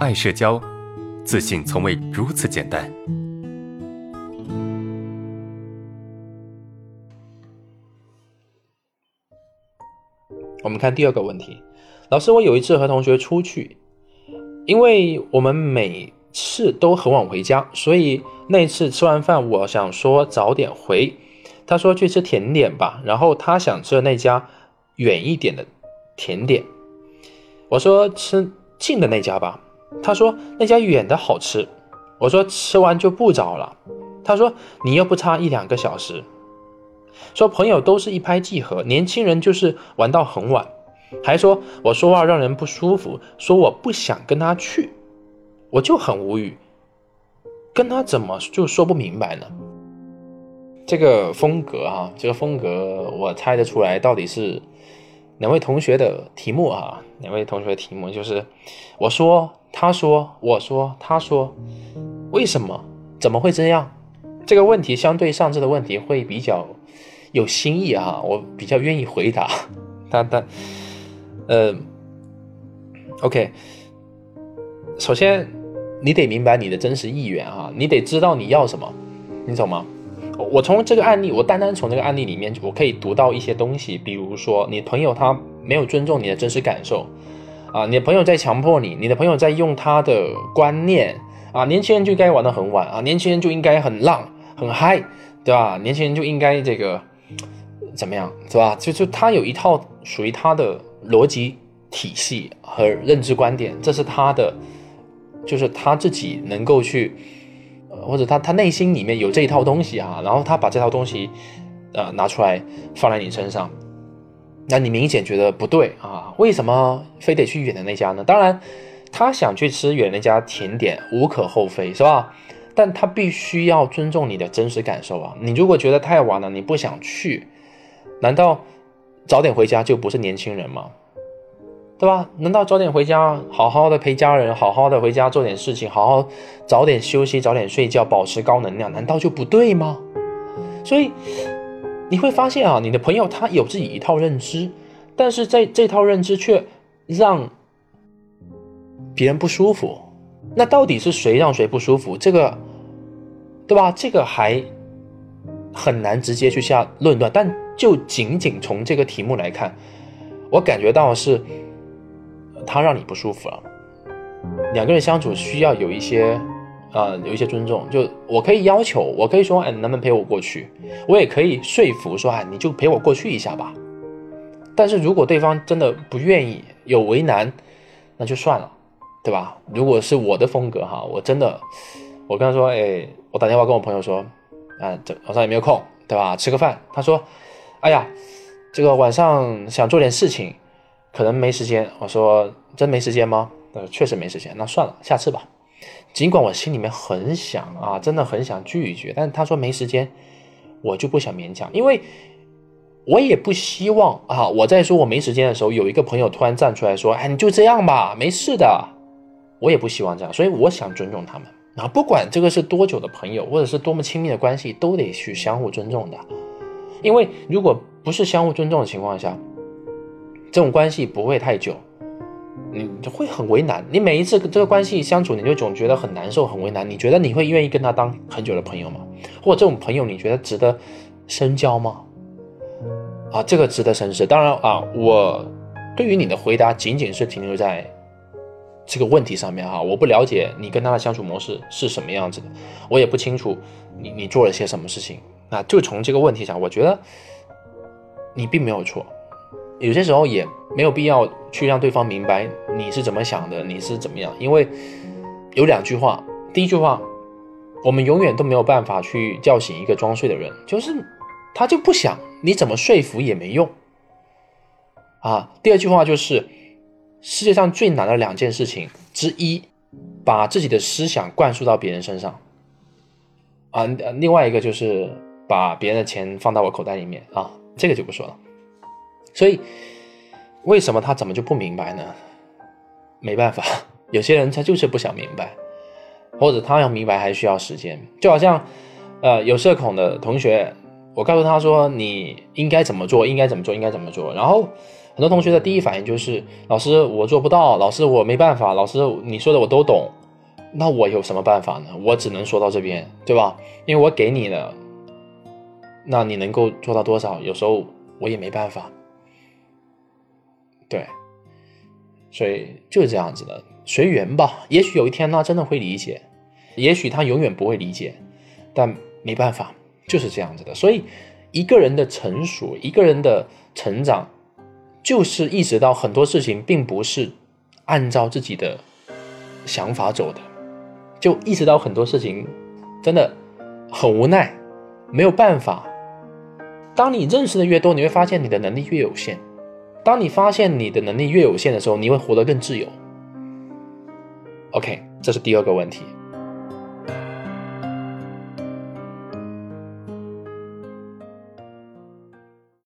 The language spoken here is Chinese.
爱社交，自信从未如此简单。我们看第二个问题，老师，我有一次和同学出去，因为我们每次都很晚回家，所以那次吃完饭，我想说早点回。他说去吃甜点吧，然后他想吃那家远一点的甜点。我说吃近的那家吧，他说那家远的好吃。我说吃完就不找了。他说你又不差一两个小时。说朋友都是一拍即合，年轻人就是玩到很晚。还说我说话让人不舒服，说我不想跟他去，我就很无语，跟他怎么就说不明白呢？这个风格哈，这个风格我猜得出来，到底是两位同学的题目哈？两位同学的题目就是我说，他说，我说，他说，为什么？怎么会这样？这个问题相对上次的问题会比较有新意啊，我比较愿意回答。但但呃，OK，首先你得明白你的真实意愿啊，你得知道你要什么，你懂吗？我从这个案例，我单单从这个案例里面，我可以读到一些东西，比如说你朋友他没有尊重你的真实感受，啊，你的朋友在强迫你，你的朋友在用他的观念，啊，年轻人就该玩得很晚啊，年轻人就应该很浪很嗨，对吧？年轻人就应该这个怎么样，是吧？就就他有一套属于他的逻辑体系和认知观点，这是他的，就是他自己能够去。或者他他内心里面有这一套东西啊，然后他把这套东西，呃拿出来放在你身上，那你明显觉得不对啊？为什么非得去远的那家呢？当然，他想去吃远那家甜点无可厚非，是吧？但他必须要尊重你的真实感受啊！你如果觉得太晚了，你不想去，难道早点回家就不是年轻人吗？对吧？难道早点回家，好好的陪家人，好好的回家做点事情，好好早点休息，早点睡觉，保持高能量，难道就不对吗？所以你会发现啊，你的朋友他有自己一套认知，但是在这套认知却让别人不舒服。那到底是谁让谁不舒服？这个，对吧？这个还很难直接去下论断。但就仅仅从这个题目来看，我感觉到是。他让你不舒服了，两个人相处需要有一些，呃，有一些尊重。就我可以要求，我可以说，哎，能不能陪我过去？我也可以说服说，哎，你就陪我过去一下吧。但是如果对方真的不愿意，有为难，那就算了，对吧？如果是我的风格哈，我真的，我跟他说，哎，我打电话跟我朋友说，啊，这晚上有没有空，对吧？吃个饭。他说，哎呀，这个晚上想做点事情。可能没时间，我说真没时间吗？呃，确实没时间，那算了，下次吧。尽管我心里面很想啊，真的很想拒绝，但是他说没时间，我就不想勉强，因为我也不希望啊，我在说我没时间的时候，有一个朋友突然站出来说，哎，你就这样吧，没事的。我也不希望这样，所以我想尊重他们啊，不管这个是多久的朋友，或者是多么亲密的关系，都得去相互尊重的，因为如果不是相互尊重的情况下。这种关系不会太久，你就会很为难。你每一次跟这个关系相处，你就总觉得很难受、很为难。你觉得你会愿意跟他当很久的朋友吗？或者这种朋友，你觉得值得深交吗？啊，这个值得深思。当然啊，我对于你的回答仅仅是停留在这个问题上面哈。我不了解你跟他的相处模式是什么样子的，我也不清楚你你做了些什么事情。那就从这个问题上，我觉得你并没有错。有些时候也没有必要去让对方明白你是怎么想的，你是怎么样，因为有两句话。第一句话，我们永远都没有办法去叫醒一个装睡的人，就是他就不想，你怎么说服也没用啊。第二句话就是，世界上最难的两件事情之一，把自己的思想灌输到别人身上啊。另外一个就是把别人的钱放到我口袋里面啊，这个就不说了。所以，为什么他怎么就不明白呢？没办法，有些人他就是不想明白，或者他要明白还需要时间。就好像，呃，有社恐的同学，我告诉他说你应该怎么做，应该怎么做，应该怎么做，然后很多同学的第一反应就是：“老师，我做不到；老师，我没办法；老师，你说的我都懂。”那我有什么办法呢？我只能说到这边，对吧？因为我给你了，那你能够做到多少？有时候我也没办法。对，所以就是这样子的，随缘吧。也许有一天他真的会理解，也许他永远不会理解，但没办法，就是这样子的。所以一个人的成熟，一个人的成长，就是意识到很多事情并不是按照自己的想法走的。就意识到很多事情真的很无奈，没有办法。当你认识的越多，你会发现你的能力越有限。当你发现你的能力越有限的时候，你会活得更自由。OK，这是第二个问题。